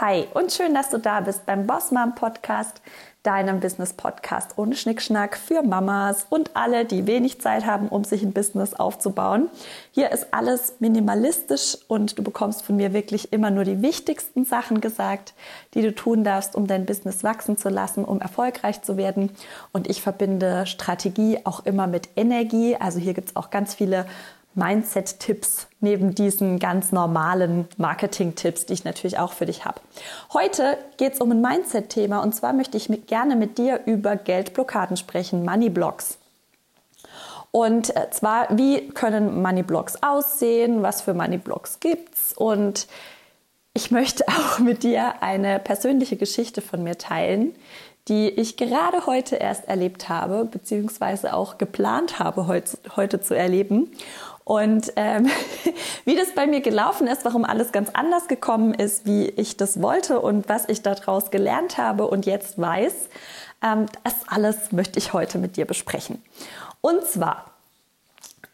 Hi und schön, dass du da bist beim Boss Mom Podcast, deinem Business Podcast ohne Schnickschnack für Mamas und alle, die wenig Zeit haben, um sich ein Business aufzubauen. Hier ist alles minimalistisch und du bekommst von mir wirklich immer nur die wichtigsten Sachen gesagt, die du tun darfst, um dein Business wachsen zu lassen, um erfolgreich zu werden. Und ich verbinde Strategie auch immer mit Energie. Also hier gibt es auch ganz viele Mindset-Tipps neben diesen ganz normalen Marketing-Tipps, die ich natürlich auch für dich habe. Heute geht es um ein Mindset-Thema und zwar möchte ich mit, gerne mit dir über Geldblockaden sprechen, Money-Blocks. Und äh, zwar, wie können Money-Blocks aussehen, was für Money-Blocks gibt es und ich möchte auch mit dir eine persönliche Geschichte von mir teilen, die ich gerade heute erst erlebt habe, beziehungsweise auch geplant habe, heute, heute zu erleben. Und ähm, wie das bei mir gelaufen ist, warum alles ganz anders gekommen ist, wie ich das wollte und was ich daraus gelernt habe und jetzt weiß, ähm, das alles möchte ich heute mit dir besprechen. Und zwar,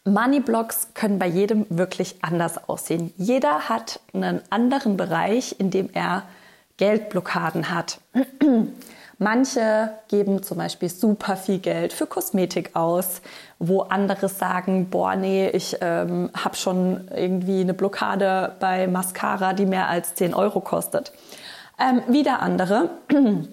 Moneyblocks können bei jedem wirklich anders aussehen. Jeder hat einen anderen Bereich, in dem er Geldblockaden hat. Manche geben zum Beispiel super viel Geld für Kosmetik aus, wo andere sagen, boah, nee, ich ähm, habe schon irgendwie eine Blockade bei Mascara, die mehr als 10 Euro kostet. Ähm, wieder andere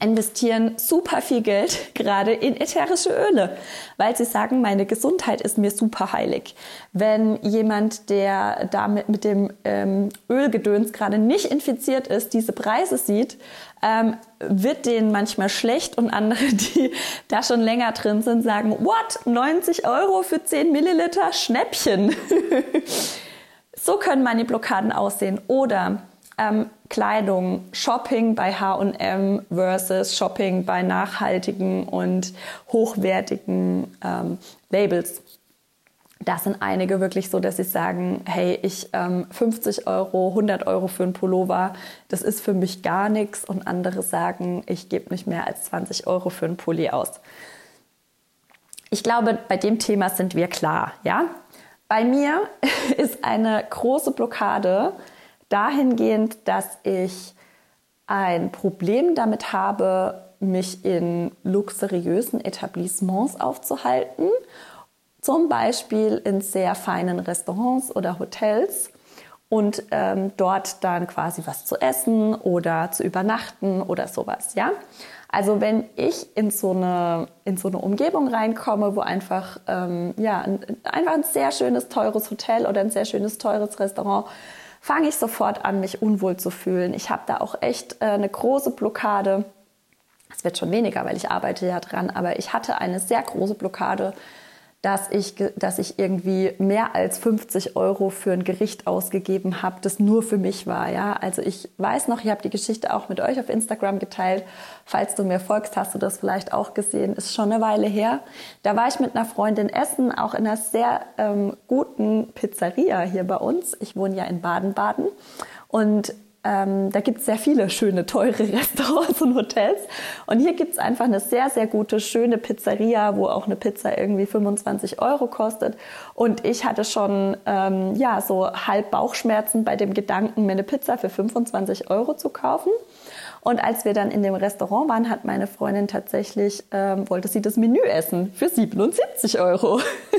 investieren super viel Geld gerade in ätherische Öle, weil sie sagen, meine Gesundheit ist mir super heilig. Wenn jemand, der damit mit dem ähm, Ölgedöns gerade nicht infiziert ist, diese Preise sieht, ähm, wird denen manchmal schlecht und andere, die da schon länger drin sind, sagen, what, 90 Euro für 10 Milliliter Schnäppchen. so können meine Blockaden aussehen. Oder ähm, Kleidung, Shopping bei HM versus Shopping bei nachhaltigen und hochwertigen ähm, Labels. Da sind einige wirklich so, dass sie sagen, hey, ich ähm, 50 Euro, 100 Euro für einen Pullover, das ist für mich gar nichts. Und andere sagen, ich gebe nicht mehr als 20 Euro für einen Pulli aus. Ich glaube, bei dem Thema sind wir klar, ja? Bei mir ist eine große Blockade, dahingehend, dass ich ein Problem damit habe, mich in luxuriösen Etablissements aufzuhalten, zum Beispiel in sehr feinen Restaurants oder Hotels und ähm, dort dann quasi was zu essen oder zu übernachten oder sowas, ja. Also wenn ich in so eine, in so eine Umgebung reinkomme, wo einfach, ähm, ja, ein, einfach ein sehr schönes, teures Hotel oder ein sehr schönes, teures Restaurant fange ich sofort an, mich unwohl zu fühlen. Ich habe da auch echt äh, eine große Blockade. Es wird schon weniger, weil ich arbeite ja dran, aber ich hatte eine sehr große Blockade dass ich, dass ich irgendwie mehr als 50 Euro für ein Gericht ausgegeben habe, das nur für mich war. Ja? Also ich weiß noch, ich habe die Geschichte auch mit euch auf Instagram geteilt. Falls du mir folgst, hast du das vielleicht auch gesehen. Ist schon eine Weile her. Da war ich mit einer Freundin essen, auch in einer sehr ähm, guten Pizzeria hier bei uns. Ich wohne ja in Baden-Baden. Und ähm, da gibt es sehr viele schöne, teure Restaurants und Hotels. Und hier gibt es einfach eine sehr, sehr gute, schöne Pizzeria, wo auch eine Pizza irgendwie 25 Euro kostet. Und ich hatte schon ähm, ja, so halb Bauchschmerzen bei dem Gedanken, mir eine Pizza für 25 Euro zu kaufen. Und als wir dann in dem Restaurant waren, hat meine Freundin tatsächlich, ähm, wollte sie das Menü essen für 77 Euro.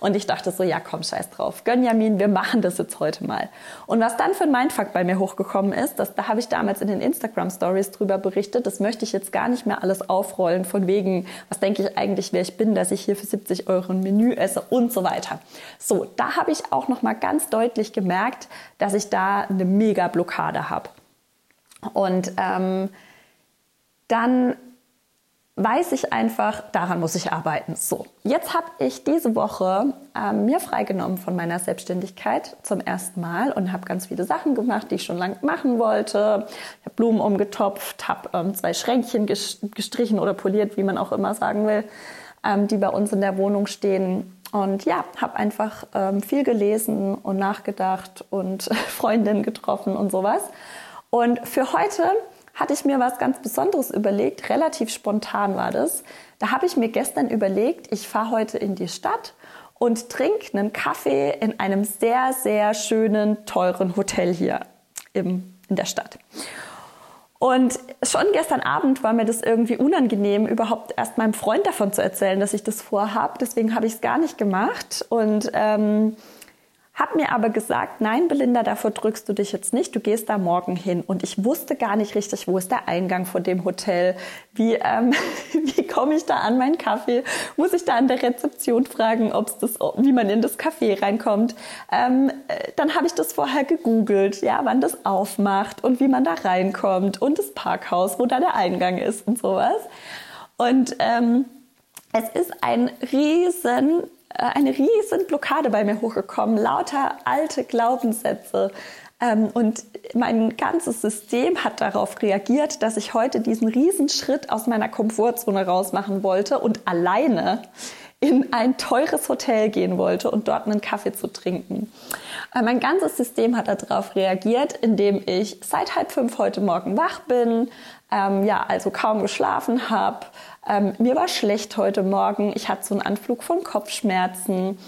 und ich dachte so, ja komm, scheiß drauf. Gönjamin, wir machen das jetzt heute mal. Und was dann für ein Mindfuck bei mir hochgekommen ist, das, da habe ich damals in den Instagram Stories drüber berichtet, das möchte ich jetzt gar nicht mehr alles aufrollen, von wegen, was denke ich eigentlich, wer ich bin, dass ich hier für 70 Euro ein Menü esse und so weiter. So, da habe ich auch nochmal ganz deutlich gemerkt, dass ich da eine mega Blockade habe. Und ähm, dann weiß ich einfach, daran muss ich arbeiten. So, jetzt habe ich diese Woche ähm, mir freigenommen von meiner Selbstständigkeit zum ersten Mal und habe ganz viele Sachen gemacht, die ich schon lange machen wollte. Ich habe Blumen umgetopft, habe ähm, zwei Schränkchen gestrichen oder poliert, wie man auch immer sagen will, ähm, die bei uns in der Wohnung stehen. Und ja, habe einfach ähm, viel gelesen und nachgedacht und Freundinnen getroffen und sowas. Und für heute hatte ich mir was ganz Besonderes überlegt. Relativ spontan war das. Da habe ich mir gestern überlegt, ich fahre heute in die Stadt und trinke einen Kaffee in einem sehr, sehr schönen, teuren Hotel hier im, in der Stadt. Und schon gestern Abend war mir das irgendwie unangenehm, überhaupt erst meinem Freund davon zu erzählen, dass ich das vorhabe. Deswegen habe ich es gar nicht gemacht. Und ähm, hab mir aber gesagt, nein, Belinda, davor drückst du dich jetzt nicht, du gehst da morgen hin. Und ich wusste gar nicht richtig, wo ist der Eingang von dem Hotel? Wie, ähm, wie komme ich da an meinen Kaffee? Muss ich da an der Rezeption fragen, ob's das, wie man in das Café reinkommt? Ähm, äh, dann habe ich das vorher gegoogelt, ja, wann das aufmacht und wie man da reinkommt und das Parkhaus, wo da der Eingang ist und sowas. Und ähm, es ist ein riesen eine riesen Blockade bei mir hochgekommen, lauter alte Glaubenssätze. Ähm, und mein ganzes System hat darauf reagiert, dass ich heute diesen riesen Schritt aus meiner Komfortzone rausmachen wollte und alleine in ein teures Hotel gehen wollte und dort einen Kaffee zu trinken. Äh, mein ganzes System hat darauf reagiert, indem ich seit halb fünf heute Morgen wach bin, ähm, ja, also kaum geschlafen habe, ähm, mir war schlecht heute Morgen. Ich hatte so einen Anflug von Kopfschmerzen.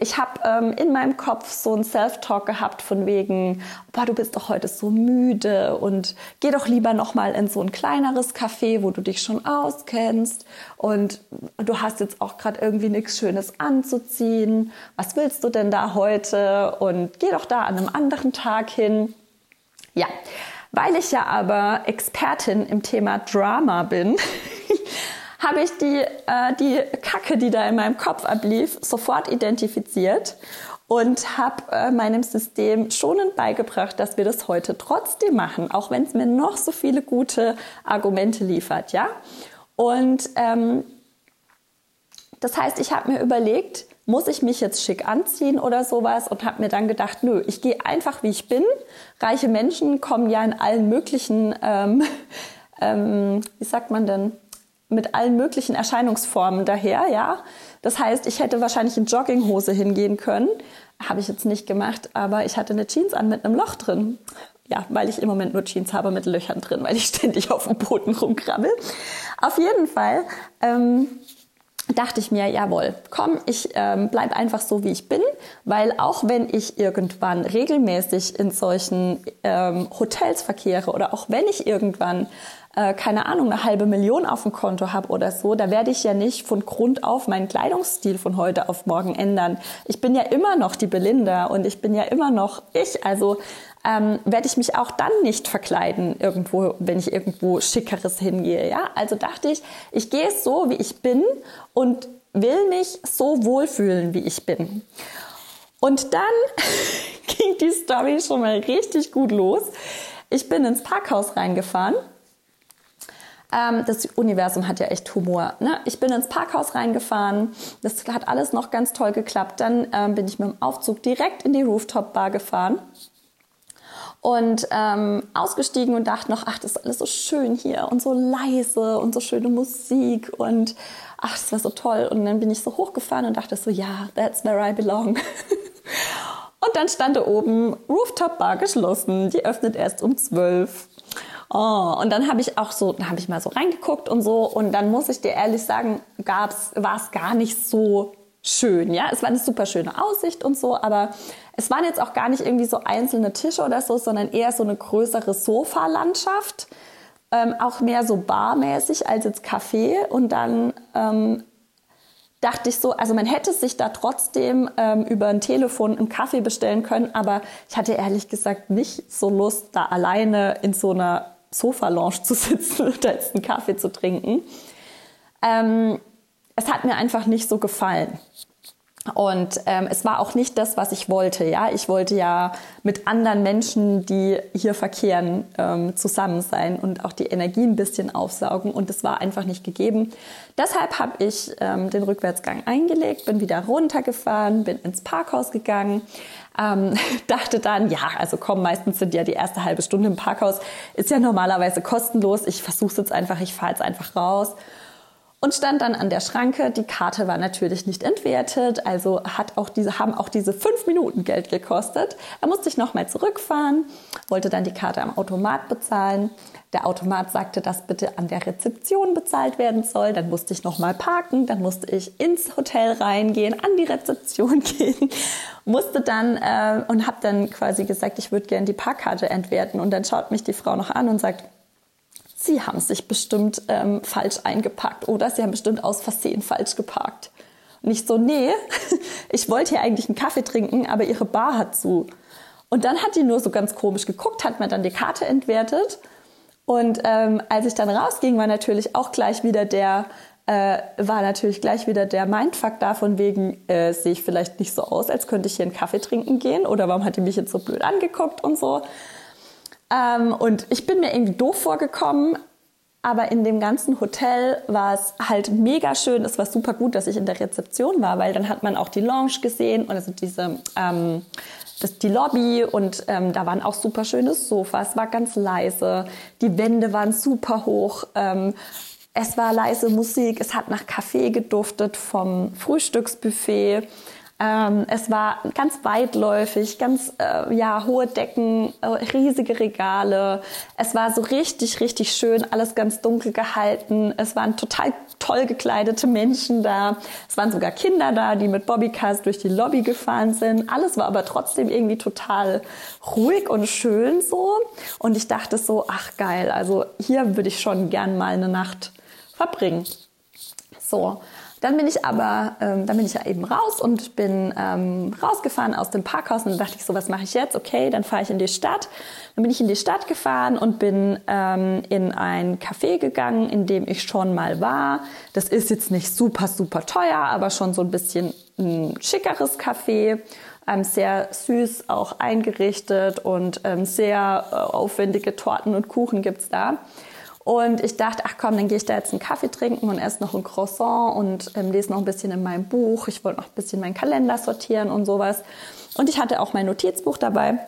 Ich habe ähm, in meinem Kopf so ein Self-Talk gehabt von wegen, boah, du bist doch heute so müde und geh doch lieber noch mal in so ein kleineres Café, wo du dich schon auskennst und du hast jetzt auch gerade irgendwie nichts Schönes anzuziehen. Was willst du denn da heute? Und geh doch da an einem anderen Tag hin. Ja, weil ich ja aber Expertin im Thema Drama bin, habe ich die, äh, die Kacke, die da in meinem Kopf ablief, sofort identifiziert und habe äh, meinem System schonend beigebracht, dass wir das heute trotzdem machen, auch wenn es mir noch so viele gute Argumente liefert, ja. Und ähm, das heißt, ich habe mir überlegt, muss ich mich jetzt schick anziehen oder sowas und habe mir dann gedacht, nö, ich gehe einfach wie ich bin. Reiche Menschen kommen ja in allen möglichen, ähm, ähm, wie sagt man denn, mit allen möglichen Erscheinungsformen daher, ja. Das heißt, ich hätte wahrscheinlich in Jogginghose hingehen können. Habe ich jetzt nicht gemacht, aber ich hatte eine Jeans an mit einem Loch drin. Ja, weil ich im Moment nur Jeans habe mit Löchern drin, weil ich ständig auf dem Boden rumkrabbel. Auf jeden Fall ähm, dachte ich mir, jawohl, komm, ich ähm, bleib einfach so, wie ich bin, weil auch wenn ich irgendwann regelmäßig in solchen ähm, Hotels verkehre oder auch wenn ich irgendwann äh, keine Ahnung, eine halbe Million auf dem Konto habe oder so, da werde ich ja nicht von Grund auf meinen Kleidungsstil von heute auf morgen ändern. Ich bin ja immer noch die Belinda und ich bin ja immer noch ich. Also ähm, werde ich mich auch dann nicht verkleiden irgendwo, wenn ich irgendwo schickeres hingehe. Ja, also dachte ich, ich gehe so, wie ich bin und will mich so wohlfühlen, wie ich bin. Und dann ging die Story schon mal richtig gut los. Ich bin ins Parkhaus reingefahren ähm, das Universum hat ja echt Humor. Ne? Ich bin ins Parkhaus reingefahren. Das hat alles noch ganz toll geklappt. Dann ähm, bin ich mit dem Aufzug direkt in die Rooftop-Bar gefahren und ähm, ausgestiegen und dachte noch, ach, das ist alles so schön hier und so leise und so schöne Musik und ach, das war so toll. Und dann bin ich so hochgefahren und dachte so, ja, that's where I belong. und dann stand da oben Rooftop Bar geschlossen, die öffnet erst um zwölf. Oh, und dann habe ich auch so, dann habe ich mal so reingeguckt und so und dann muss ich dir ehrlich sagen, war es gar nicht so schön, ja. Es war eine super schöne Aussicht und so, aber es waren jetzt auch gar nicht irgendwie so einzelne Tische oder so, sondern eher so eine größere Sofalandschaft. Ähm, auch mehr so barmäßig als jetzt Café und dann ähm, dachte ich so, also man hätte sich da trotzdem ähm, über ein Telefon einen Kaffee bestellen können, aber ich hatte ehrlich gesagt nicht so Lust, da alleine in so einer Sofa-Lounge zu sitzen und da jetzt einen Kaffee zu trinken. Ähm, es hat mir einfach nicht so gefallen. Und ähm, es war auch nicht das, was ich wollte. Ja, ich wollte ja mit anderen Menschen, die hier verkehren, ähm, zusammen sein und auch die Energie ein bisschen aufsaugen. Und das war einfach nicht gegeben. Deshalb habe ich ähm, den Rückwärtsgang eingelegt, bin wieder runtergefahren, bin ins Parkhaus gegangen, ähm, dachte dann, ja, also komm, meistens sind ja die erste halbe Stunde im Parkhaus, ist ja normalerweise kostenlos. Ich versuche es jetzt einfach, ich fahre jetzt einfach raus und stand dann an der Schranke. Die Karte war natürlich nicht entwertet, also hat auch diese, haben auch diese fünf Minuten Geld gekostet. Da musste ich nochmal zurückfahren, wollte dann die Karte am Automat bezahlen. Der Automat sagte, dass bitte an der Rezeption bezahlt werden soll. Dann musste ich nochmal parken, dann musste ich ins Hotel reingehen, an die Rezeption gehen, musste dann äh, und habe dann quasi gesagt, ich würde gerne die Parkkarte entwerten. Und dann schaut mich die Frau noch an und sagt, Sie haben sich bestimmt ähm, falsch eingepackt oder Sie haben bestimmt aus Versehen falsch geparkt. Und ich so, nee, ich wollte hier eigentlich einen Kaffee trinken, aber Ihre Bar hat zu. Und dann hat die nur so ganz komisch geguckt, hat mir dann die Karte entwertet. Und ähm, als ich dann rausging, war natürlich auch gleich wieder der, äh, war natürlich gleich wieder der Mindfuck da von wegen, äh, sehe ich vielleicht nicht so aus, als könnte ich hier einen Kaffee trinken gehen oder warum hat die mich jetzt so blöd angeguckt und so. Ähm, und ich bin mir irgendwie doof vorgekommen, aber in dem ganzen Hotel war es halt mega schön. Es war super gut, dass ich in der Rezeption war, weil dann hat man auch die Lounge gesehen und also diese ähm, das, die Lobby und ähm, da waren auch super schöne Sofas. Es war ganz leise, die Wände waren super hoch. Ähm, es war leise Musik, es hat nach Kaffee geduftet vom Frühstücksbuffet. Ähm, es war ganz weitläufig, ganz äh, ja hohe Decken, äh, riesige Regale. Es war so richtig, richtig schön, alles ganz dunkel gehalten. Es waren total toll gekleidete Menschen da. Es waren sogar Kinder da, die mit Bobbycars durch die Lobby gefahren sind. Alles war aber trotzdem irgendwie total ruhig und schön so. Und ich dachte so, ach geil, also hier würde ich schon gern mal eine Nacht verbringen. So. Dann bin ich aber, ähm, dann bin ich ja eben raus und bin ähm, rausgefahren aus dem Parkhaus und dachte ich so, was mache ich jetzt? Okay, dann fahre ich in die Stadt. Dann bin ich in die Stadt gefahren und bin ähm, in ein Café gegangen, in dem ich schon mal war. Das ist jetzt nicht super, super teuer, aber schon so ein bisschen ein schickeres Café. Ähm, sehr süß auch eingerichtet und ähm, sehr äh, aufwendige Torten und Kuchen gibt's da. Und ich dachte, ach komm, dann gehe ich da jetzt einen Kaffee trinken und esse noch ein Croissant und ähm, lese noch ein bisschen in meinem Buch. Ich wollte noch ein bisschen meinen Kalender sortieren und sowas. Und ich hatte auch mein Notizbuch dabei.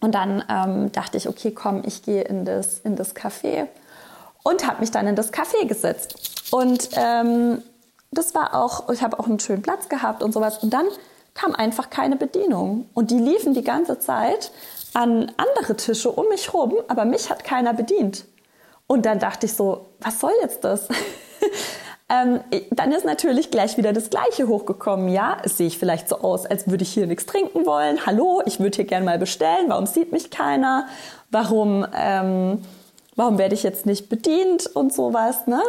Und dann ähm, dachte ich, okay, komm, ich gehe in das, in das Café und habe mich dann in das Café gesetzt. Und ähm, das war auch, ich habe auch einen schönen Platz gehabt und sowas. Und dann kam einfach keine Bedienung. Und die liefen die ganze Zeit an andere Tische um mich rum, aber mich hat keiner bedient. Und dann dachte ich so, was soll jetzt das? ähm, dann ist natürlich gleich wieder das Gleiche hochgekommen. Ja, es sehe ich vielleicht so aus, als würde ich hier nichts trinken wollen. Hallo, ich würde hier gerne mal bestellen. Warum sieht mich keiner? Warum, ähm, warum werde ich jetzt nicht bedient und sowas, ne?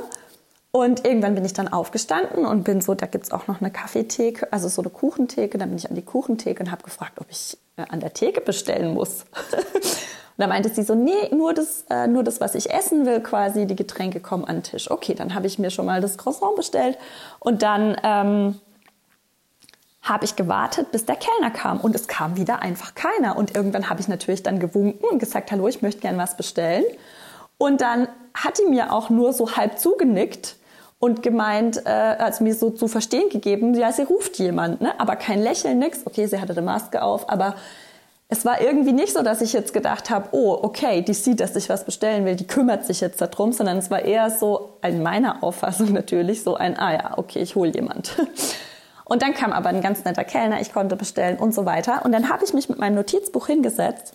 Und irgendwann bin ich dann aufgestanden und bin so, da gibt's auch noch eine Kaffeetheke, also so eine Kuchentheke. Dann bin ich an die Kuchentheke und habe gefragt, ob ich äh, an der Theke bestellen muss. Und da meinte sie so, nee, nur das, äh, nur das, was ich essen will, quasi, die Getränke kommen an den Tisch. Okay, dann habe ich mir schon mal das Croissant bestellt und dann ähm, habe ich gewartet, bis der Kellner kam und es kam wieder einfach keiner. Und irgendwann habe ich natürlich dann gewunken und gesagt, hallo, ich möchte gern was bestellen. Und dann hat die mir auch nur so halb zugenickt und gemeint, äh, also mir so zu verstehen gegeben, ja, sie ruft jemand, ne? aber kein Lächeln, nix. Okay, sie hatte eine Maske auf, aber es war irgendwie nicht so, dass ich jetzt gedacht habe, oh, okay, die sieht, dass ich was bestellen will, die kümmert sich jetzt darum, sondern es war eher so, in meiner Auffassung natürlich, so ein, ah ja, okay, ich hole jemand. Und dann kam aber ein ganz netter Kellner, ich konnte bestellen und so weiter. Und dann habe ich mich mit meinem Notizbuch hingesetzt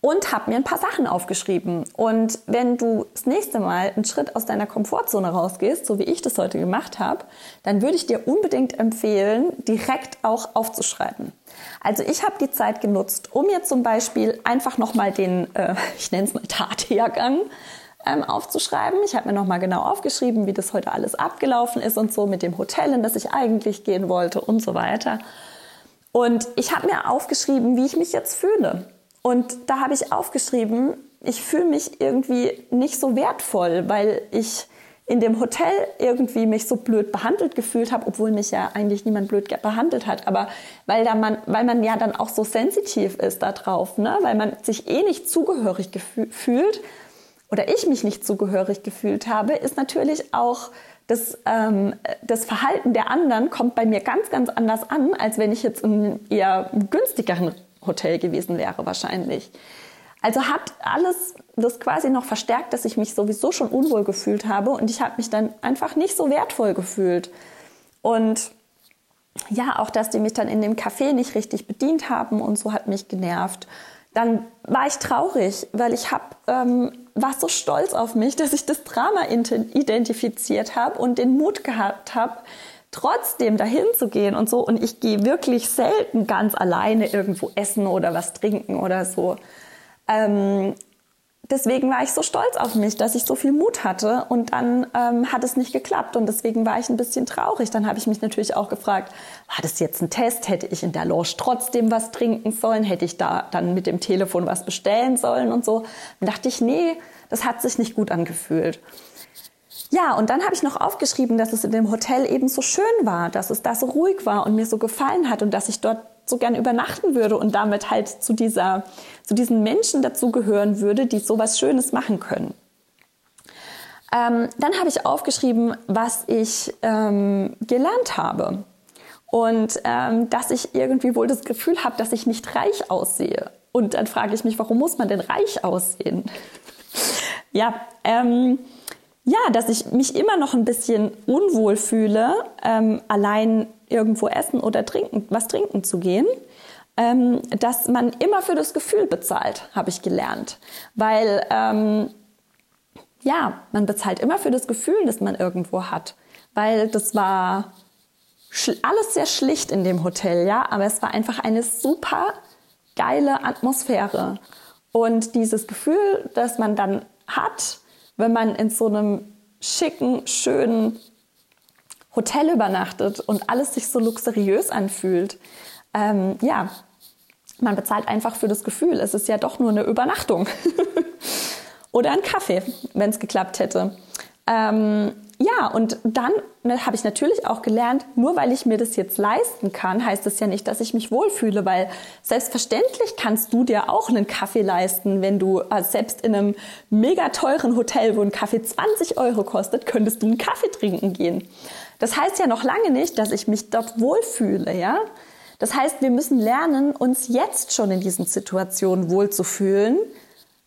und habe mir ein paar Sachen aufgeschrieben. Und wenn du das nächste Mal einen Schritt aus deiner Komfortzone rausgehst, so wie ich das heute gemacht habe, dann würde ich dir unbedingt empfehlen, direkt auch aufzuschreiben. Also ich habe die Zeit genutzt, um mir zum Beispiel einfach nochmal den, äh, ich nenne es mal Tathergang, ähm, aufzuschreiben. Ich habe mir nochmal genau aufgeschrieben, wie das heute alles abgelaufen ist und so mit dem Hotel, in das ich eigentlich gehen wollte und so weiter. Und ich habe mir aufgeschrieben, wie ich mich jetzt fühle. Und da habe ich aufgeschrieben, ich fühle mich irgendwie nicht so wertvoll, weil ich in dem Hotel irgendwie mich so blöd behandelt gefühlt habe, obwohl mich ja eigentlich niemand blöd behandelt hat, aber weil da man, weil man ja dann auch so sensitiv ist da drauf, ne? weil man sich eh nicht zugehörig fühlt oder ich mich nicht zugehörig gefühlt habe, ist natürlich auch das, ähm, das Verhalten der anderen kommt bei mir ganz, ganz anders an, als wenn ich jetzt in eher günstigeren Hotel gewesen wäre wahrscheinlich. Also hat alles das quasi noch verstärkt, dass ich mich sowieso schon unwohl gefühlt habe und ich habe mich dann einfach nicht so wertvoll gefühlt. Und ja, auch dass die mich dann in dem Café nicht richtig bedient haben und so hat mich genervt. Dann war ich traurig, weil ich hab, ähm, war so stolz auf mich, dass ich das Drama identifiziert habe und den Mut gehabt habe, trotzdem dahin zu gehen und so. Und ich gehe wirklich selten ganz alleine irgendwo essen oder was trinken oder so. Ähm, deswegen war ich so stolz auf mich, dass ich so viel Mut hatte und dann ähm, hat es nicht geklappt und deswegen war ich ein bisschen traurig. Dann habe ich mich natürlich auch gefragt, war das jetzt ein Test? Hätte ich in der Lounge trotzdem was trinken sollen? Hätte ich da dann mit dem Telefon was bestellen sollen und so? Dann dachte ich, nee, das hat sich nicht gut angefühlt. Ja, und dann habe ich noch aufgeschrieben, dass es in dem Hotel eben so schön war, dass es da so ruhig war und mir so gefallen hat und dass ich dort so gern übernachten würde und damit halt zu dieser, zu diesen Menschen dazugehören würde, die sowas Schönes machen können. Ähm, dann habe ich aufgeschrieben, was ich ähm, gelernt habe. Und ähm, dass ich irgendwie wohl das Gefühl habe, dass ich nicht reich aussehe. Und dann frage ich mich, warum muss man denn reich aussehen? ja, ähm, ja, dass ich mich immer noch ein bisschen unwohl fühle, ähm, allein irgendwo essen oder trinken, was trinken zu gehen. Ähm, dass man immer für das Gefühl bezahlt, habe ich gelernt. Weil, ähm, ja, man bezahlt immer für das Gefühl, das man irgendwo hat. Weil das war alles sehr schlicht in dem Hotel, ja, aber es war einfach eine super geile Atmosphäre. Und dieses Gefühl, das man dann hat, wenn man in so einem schicken, schönen Hotel übernachtet und alles sich so luxuriös anfühlt. Ähm, ja, man bezahlt einfach für das Gefühl. Es ist ja doch nur eine Übernachtung. Oder ein Kaffee, wenn es geklappt hätte. Ähm, ja, und dann ne, habe ich natürlich auch gelernt, nur weil ich mir das jetzt leisten kann, heißt das ja nicht, dass ich mich wohlfühle, weil selbstverständlich kannst du dir auch einen Kaffee leisten, wenn du also selbst in einem mega teuren Hotel, wo ein Kaffee 20 Euro kostet, könntest du einen Kaffee trinken gehen. Das heißt ja noch lange nicht, dass ich mich dort wohlfühle, ja? Das heißt, wir müssen lernen, uns jetzt schon in diesen Situationen wohlzufühlen,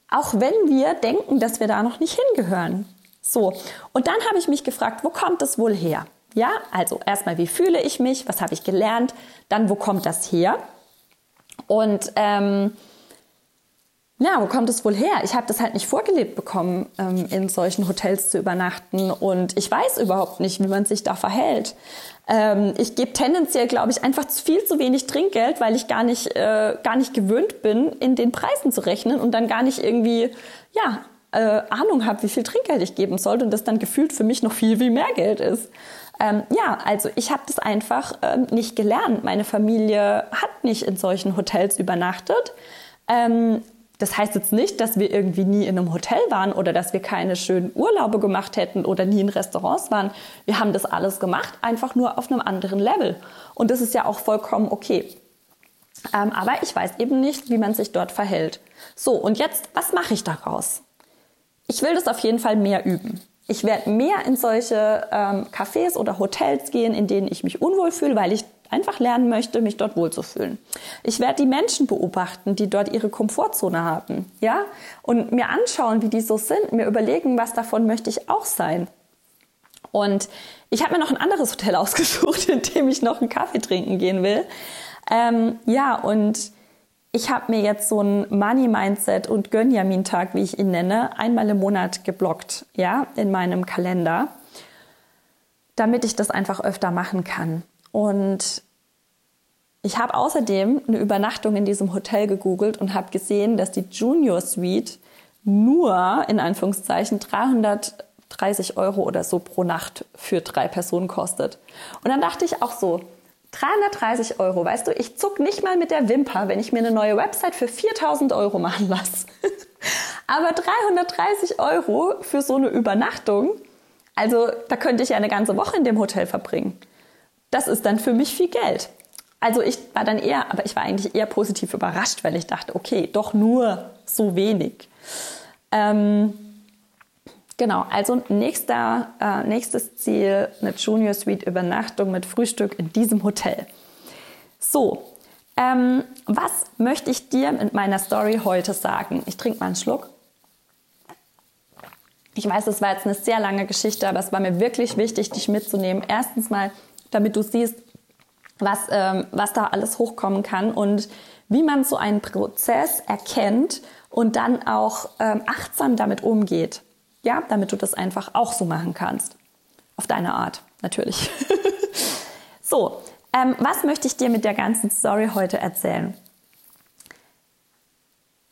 auch wenn wir denken, dass wir da noch nicht hingehören. So, und dann habe ich mich gefragt, wo kommt es wohl her? Ja, also erstmal, wie fühle ich mich? Was habe ich gelernt? Dann, wo kommt das her? Und ähm, ja, wo kommt es wohl her? Ich habe das halt nicht vorgelebt bekommen, ähm, in solchen Hotels zu übernachten und ich weiß überhaupt nicht, wie man sich da verhält. Ähm, ich gebe tendenziell, glaube ich, einfach viel zu wenig Trinkgeld, weil ich gar nicht, äh, gar nicht gewöhnt bin, in den Preisen zu rechnen und dann gar nicht irgendwie, ja, äh, Ahnung habe, wie viel Trinkgeld ich geben sollte und das dann gefühlt für mich noch viel, viel mehr Geld ist. Ähm, ja, also ich habe das einfach ähm, nicht gelernt. Meine Familie hat nicht in solchen Hotels übernachtet. Ähm, das heißt jetzt nicht, dass wir irgendwie nie in einem Hotel waren oder dass wir keine schönen Urlaube gemacht hätten oder nie in Restaurants waren. Wir haben das alles gemacht, einfach nur auf einem anderen Level. Und das ist ja auch vollkommen okay. Ähm, aber ich weiß eben nicht, wie man sich dort verhält. So, und jetzt, was mache ich daraus? Ich will das auf jeden Fall mehr üben. Ich werde mehr in solche ähm, Cafés oder Hotels gehen, in denen ich mich unwohl fühle, weil ich einfach lernen möchte, mich dort wohlzufühlen. Ich werde die Menschen beobachten, die dort ihre Komfortzone haben, ja, und mir anschauen, wie die so sind, mir überlegen, was davon möchte ich auch sein. Und ich habe mir noch ein anderes Hotel ausgesucht, in dem ich noch einen Kaffee trinken gehen will. Ähm, ja, und ich habe mir jetzt so ein Money Mindset und Gönjamin Tag, wie ich ihn nenne, einmal im Monat geblockt, ja, in meinem Kalender, damit ich das einfach öfter machen kann. Und ich habe außerdem eine Übernachtung in diesem Hotel gegoogelt und habe gesehen, dass die Junior Suite nur in Anführungszeichen 330 Euro oder so pro Nacht für drei Personen kostet. Und dann dachte ich auch so, 330 Euro, weißt du, ich zuck nicht mal mit der Wimper, wenn ich mir eine neue Website für 4000 Euro machen lasse. Aber 330 Euro für so eine Übernachtung, also da könnte ich ja eine ganze Woche in dem Hotel verbringen. Das ist dann für mich viel Geld. Also ich war dann eher, aber ich war eigentlich eher positiv überrascht, weil ich dachte, okay, doch nur so wenig. Ähm, Genau, also nächster, äh, nächstes Ziel, eine Junior Suite Übernachtung mit Frühstück in diesem Hotel. So, Ähm, was möchte ich dir mit meiner Story heute sagen? Ich trinke mal einen Schluck. Ich weiß, es war jetzt eine sehr lange Geschichte, aber es war mir wirklich wichtig, dich mitzunehmen. Erstens mal, damit du siehst, was, ähm, was da alles hochkommen kann und wie man so einen Prozess erkennt und dann auch ähm, achtsam damit umgeht. Ja, damit du das einfach auch so machen kannst. Auf deine Art, natürlich. so, ähm, was möchte ich dir mit der ganzen Story heute erzählen?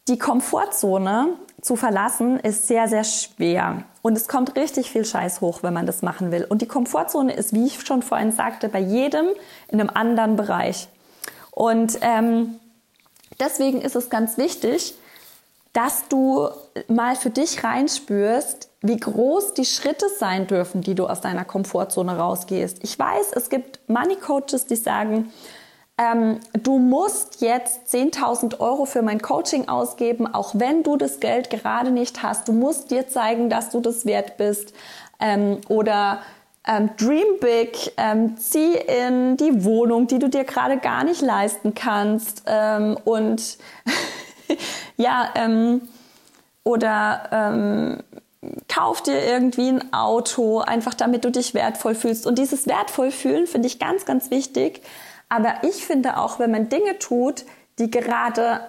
Die Komfortzone zu verlassen ist sehr, sehr schwer. Und es kommt richtig viel Scheiß hoch, wenn man das machen will. Und die Komfortzone ist, wie ich schon vorhin sagte, bei jedem in einem anderen Bereich. Und ähm, deswegen ist es ganz wichtig, dass du mal für dich reinspürst, wie groß die Schritte sein dürfen, die du aus deiner Komfortzone rausgehst. Ich weiß, es gibt Money Coaches, die sagen, ähm, du musst jetzt 10.000 Euro für mein Coaching ausgeben, auch wenn du das Geld gerade nicht hast. Du musst dir zeigen, dass du das wert bist. Ähm, oder ähm, Dream Big, ähm, zieh in die Wohnung, die du dir gerade gar nicht leisten kannst. Ähm, und ja, ähm, oder ähm, kauf dir irgendwie ein Auto, einfach damit du dich wertvoll fühlst. Und dieses wertvoll fühlen finde ich ganz, ganz wichtig. Aber ich finde auch, wenn man Dinge tut, die gerade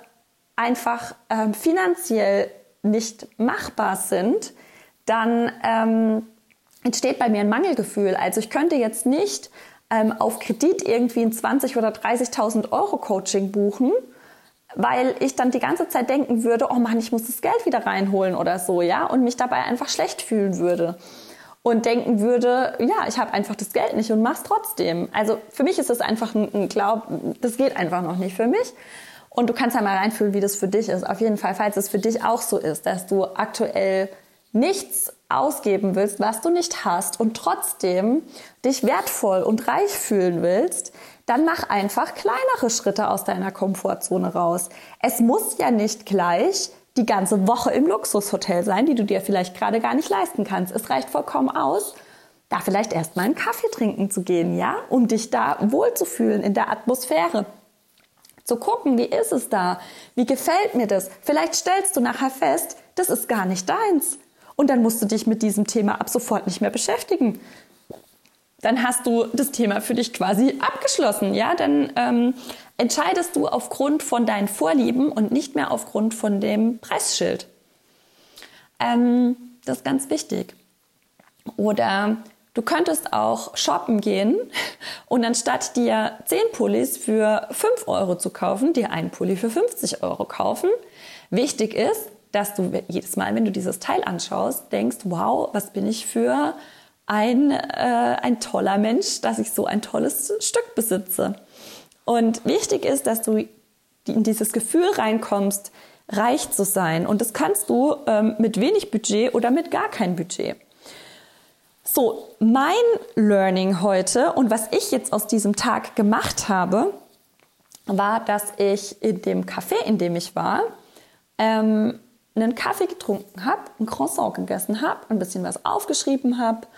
einfach ähm, finanziell nicht machbar sind, dann ähm, entsteht bei mir ein Mangelgefühl. Also ich könnte jetzt nicht ähm, auf Kredit irgendwie ein 20 oder 30.000 Euro Coaching buchen, weil ich dann die ganze Zeit denken würde, oh Mann, ich muss das Geld wieder reinholen oder so, ja, und mich dabei einfach schlecht fühlen würde und denken würde, ja, ich habe einfach das Geld nicht und mach's trotzdem. Also für mich ist das einfach ein, ein Glaub, das geht einfach noch nicht für mich. Und du kannst ja mal reinfühlen, wie das für dich ist. Auf jeden Fall, falls es für dich auch so ist, dass du aktuell nichts ausgeben willst, was du nicht hast und trotzdem dich wertvoll und reich fühlen willst, dann mach einfach kleinere Schritte aus deiner Komfortzone raus. Es muss ja nicht gleich die ganze Woche im Luxushotel sein, die du dir vielleicht gerade gar nicht leisten kannst. Es reicht vollkommen aus, da vielleicht erstmal einen Kaffee trinken zu gehen, ja, um dich da wohlzufühlen in der Atmosphäre. Zu gucken, wie ist es da? Wie gefällt mir das? Vielleicht stellst du nachher fest, das ist gar nicht deins. Und dann musst du dich mit diesem Thema ab sofort nicht mehr beschäftigen dann hast du das Thema für dich quasi abgeschlossen. Ja, dann ähm, entscheidest du aufgrund von deinen Vorlieben und nicht mehr aufgrund von dem Preisschild. Ähm, das ist ganz wichtig. Oder du könntest auch shoppen gehen und anstatt dir 10 Pullis für 5 Euro zu kaufen, dir einen Pulli für 50 Euro kaufen. Wichtig ist, dass du jedes Mal, wenn du dieses Teil anschaust, denkst, wow, was bin ich für ein, äh, ein toller Mensch, dass ich so ein tolles Stück besitze. Und wichtig ist, dass du in dieses Gefühl reinkommst, reich zu sein. Und das kannst du ähm, mit wenig Budget oder mit gar kein Budget. So, mein Learning heute und was ich jetzt aus diesem Tag gemacht habe, war, dass ich in dem Café, in dem ich war, ähm, einen Kaffee getrunken habe, ein Croissant gegessen habe, ein bisschen was aufgeschrieben habe,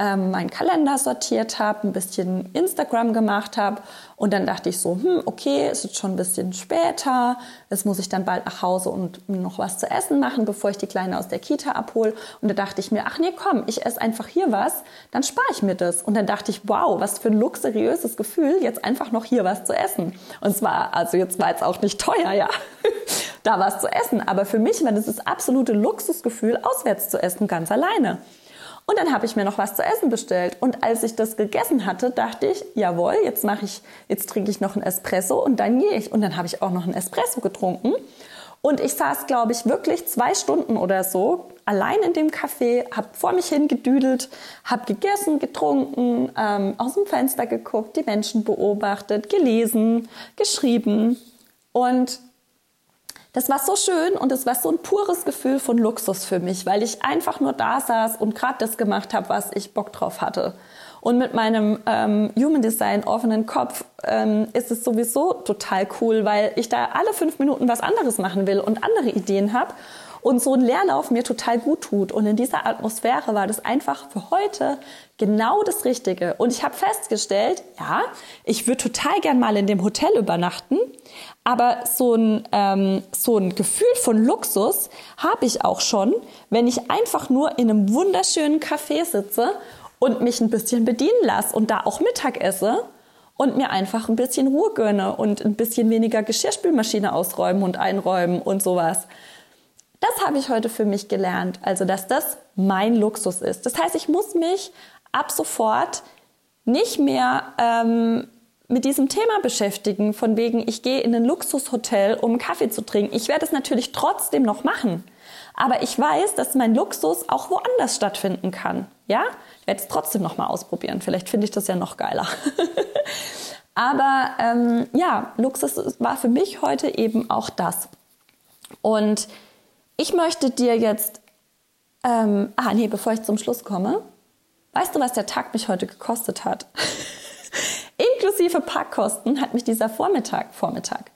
ähm, meinen Kalender sortiert habe, ein bisschen Instagram gemacht habe und dann dachte ich so, hm, okay, es ist schon ein bisschen später, jetzt muss ich dann bald nach Hause und noch was zu essen machen, bevor ich die Kleine aus der Kita abhole. Und da dachte ich mir, ach nee, komm, ich esse einfach hier was, dann spare ich mir das. Und dann dachte ich, wow, was für ein luxuriöses Gefühl, jetzt einfach noch hier was zu essen. Und zwar, also jetzt war es auch nicht teuer, ja, da was zu essen. Aber für mich war das das absolute Luxusgefühl, auswärts zu essen, ganz alleine. Und dann habe ich mir noch was zu essen bestellt. Und als ich das gegessen hatte, dachte ich, jawohl, jetzt mache ich, jetzt trinke ich noch einen Espresso und dann gehe ich. Und dann habe ich auch noch einen Espresso getrunken. Und ich saß, glaube ich, wirklich zwei Stunden oder so allein in dem Café, habe vor mich hingedüdelt, habe gegessen, getrunken, ähm, aus dem Fenster geguckt, die Menschen beobachtet, gelesen, geschrieben. Und das war so schön und es war so ein pures Gefühl von Luxus für mich, weil ich einfach nur da saß und gerade das gemacht habe, was ich Bock drauf hatte. Und mit meinem ähm, Human Design offenen Kopf ähm, ist es sowieso total cool, weil ich da alle fünf Minuten was anderes machen will und andere Ideen habe. und so ein Leerlauf mir total gut tut. Und in dieser Atmosphäre war das einfach für heute genau das Richtige. Und ich habe festgestellt, ja, ich würde total gern mal in dem Hotel übernachten, aber so ein, ähm, so ein Gefühl von Luxus habe ich auch schon, wenn ich einfach nur in einem wunderschönen Café sitze und mich ein bisschen bedienen lasse und da auch Mittag esse und mir einfach ein bisschen Ruhe gönne und ein bisschen weniger Geschirrspülmaschine ausräumen und einräumen und sowas. Das habe ich heute für mich gelernt, also dass das mein Luxus ist. Das heißt, ich muss mich ab sofort nicht mehr ähm, mit diesem Thema beschäftigen, von wegen, ich gehe in ein Luxushotel, um Kaffee zu trinken. Ich werde es natürlich trotzdem noch machen. Aber ich weiß, dass mein Luxus auch woanders stattfinden kann. Ja? Ich werde es trotzdem noch mal ausprobieren. Vielleicht finde ich das ja noch geiler. Aber ähm, ja, Luxus war für mich heute eben auch das. Und ich möchte dir jetzt, ähm, ah nee, bevor ich zum Schluss komme, Weißt du, was der Tag mich heute gekostet hat? Inklusive Parkkosten hat mich dieser Vormittag, Vormittag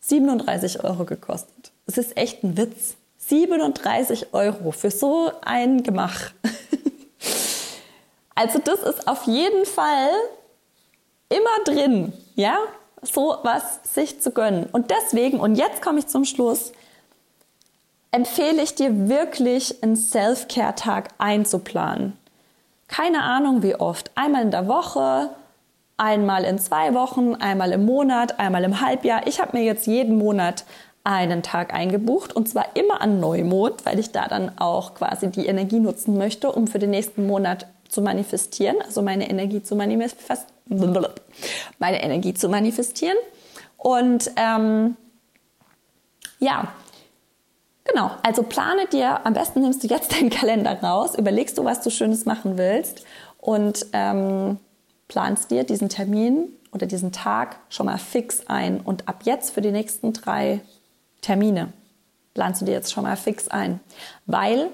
37 Euro gekostet. Es ist echt ein Witz. 37 Euro für so ein Gemach. also das ist auf jeden Fall immer drin, ja, so was sich zu gönnen. Und deswegen, und jetzt komme ich zum Schluss, empfehle ich dir wirklich, einen Self-Care-Tag einzuplanen keine Ahnung wie oft, einmal in der Woche, einmal in zwei Wochen, einmal im Monat, einmal im Halbjahr. Ich habe mir jetzt jeden Monat einen Tag eingebucht und zwar immer an Neumond, weil ich da dann auch quasi die Energie nutzen möchte, um für den nächsten Monat zu manifestieren, also meine Energie zu manifestieren, meine Energie zu manifestieren. Und ähm, ja, Genau, also plane dir, am besten nimmst du jetzt deinen Kalender raus, überlegst du, was du Schönes machen willst und ähm, planst dir diesen Termin oder diesen Tag schon mal fix ein. Und ab jetzt für die nächsten drei Termine planst du dir jetzt schon mal fix ein. Weil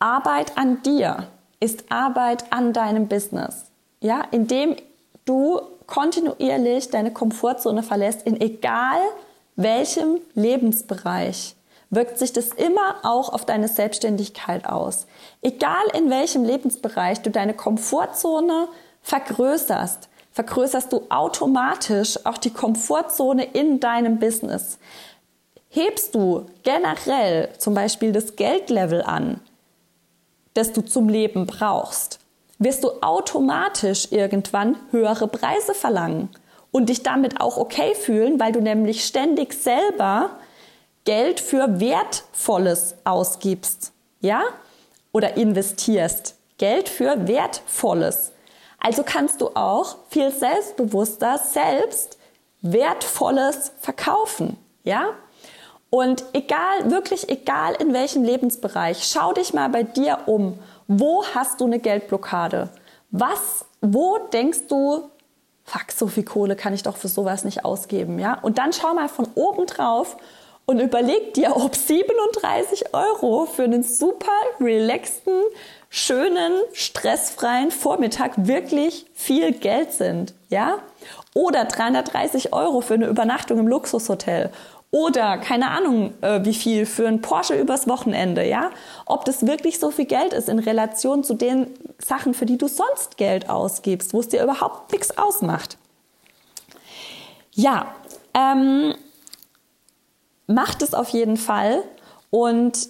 Arbeit an dir ist Arbeit an deinem Business. Ja, indem du kontinuierlich deine Komfortzone verlässt, in egal welchem Lebensbereich wirkt sich das immer auch auf deine Selbstständigkeit aus. Egal in welchem Lebensbereich du deine Komfortzone vergrößerst, vergrößerst du automatisch auch die Komfortzone in deinem Business. Hebst du generell zum Beispiel das Geldlevel an, das du zum Leben brauchst, wirst du automatisch irgendwann höhere Preise verlangen und dich damit auch okay fühlen, weil du nämlich ständig selber Geld für Wertvolles ausgibst, ja? Oder investierst. Geld für Wertvolles. Also kannst du auch viel selbstbewusster selbst Wertvolles verkaufen, ja? Und egal, wirklich egal in welchem Lebensbereich, schau dich mal bei dir um. Wo hast du eine Geldblockade? Was, wo denkst du, fuck, so viel Kohle kann ich doch für sowas nicht ausgeben, ja? Und dann schau mal von oben drauf und überleg dir, ob 37 Euro für einen super relaxten, schönen, stressfreien Vormittag wirklich viel Geld sind, ja? Oder 330 Euro für eine Übernachtung im Luxushotel. Oder keine Ahnung, äh, wie viel für ein Porsche übers Wochenende, ja? Ob das wirklich so viel Geld ist in Relation zu den Sachen, für die du sonst Geld ausgibst, wo es dir überhaupt nichts ausmacht. Ja, ähm, macht es auf jeden Fall. Und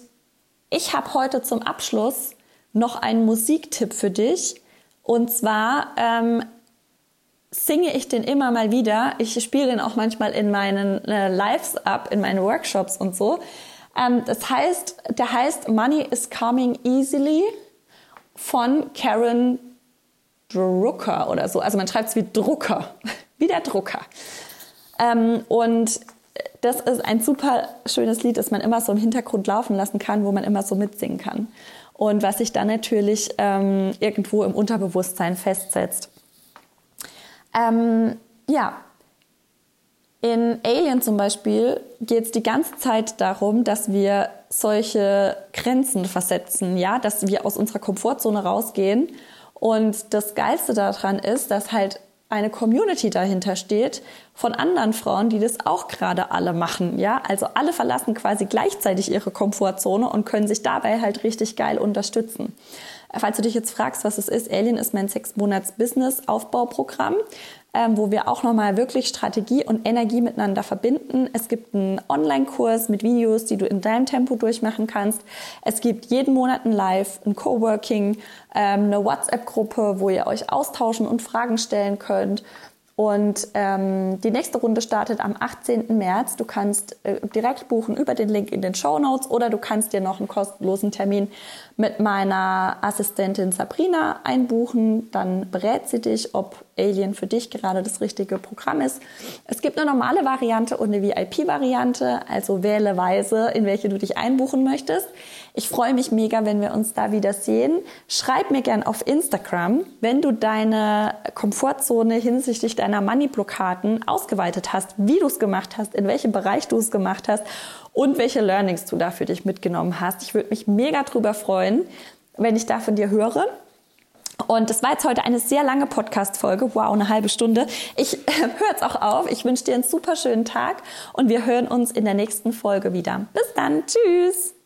ich habe heute zum Abschluss noch einen Musiktipp für dich. Und zwar ähm, singe ich den immer mal wieder. Ich spiele den auch manchmal in meinen äh, Lives ab, in meinen Workshops und so. Ähm, das heißt, der heißt Money is Coming Easily von Karen Drucker oder so. Also man schreibt es wie Drucker, wie der Drucker. Ähm, und das ist ein super schönes Lied, das man immer so im Hintergrund laufen lassen kann, wo man immer so mitsingen kann. Und was sich dann natürlich ähm, irgendwo im Unterbewusstsein festsetzt. Ähm, ja, in Alien zum Beispiel geht es die ganze Zeit darum, dass wir solche Grenzen versetzen, ja, dass wir aus unserer Komfortzone rausgehen. Und das Geilste daran ist, dass halt eine Community dahinter steht von anderen Frauen, die das auch gerade alle machen. Ja, also alle verlassen quasi gleichzeitig ihre Komfortzone und können sich dabei halt richtig geil unterstützen. Falls du dich jetzt fragst, was es ist, Alien ist mein sechs Monats Business Aufbauprogramm, ähm, wo wir auch nochmal wirklich Strategie und Energie miteinander verbinden. Es gibt einen Online-Kurs mit Videos, die du in deinem Tempo durchmachen kannst. Es gibt jeden Monat ein Live, ein Coworking, ähm, eine WhatsApp-Gruppe, wo ihr euch austauschen und Fragen stellen könnt. Und ähm, die nächste Runde startet am 18. März. Du kannst äh, direkt buchen über den Link in den Show Notes oder du kannst dir noch einen kostenlosen Termin mit meiner Assistentin Sabrina einbuchen. Dann berät sie dich, ob Alien für dich gerade das richtige Programm ist. Es gibt eine normale Variante und eine VIP-Variante, also wähle weise, in welche du dich einbuchen möchtest. Ich freue mich mega, wenn wir uns da wieder sehen. Schreib mir gern auf Instagram, wenn du deine Komfortzone hinsichtlich deiner Money-Blockaden ausgeweitet hast, wie du es gemacht hast, in welchem Bereich du es gemacht hast und welche Learnings du da für dich mitgenommen hast. Ich würde mich mega drüber freuen, wenn ich da von dir höre. Und das war jetzt heute eine sehr lange Podcast-Folge. Wow, eine halbe Stunde. Ich äh, höre jetzt auch auf. Ich wünsche dir einen super schönen Tag und wir hören uns in der nächsten Folge wieder. Bis dann. Tschüss.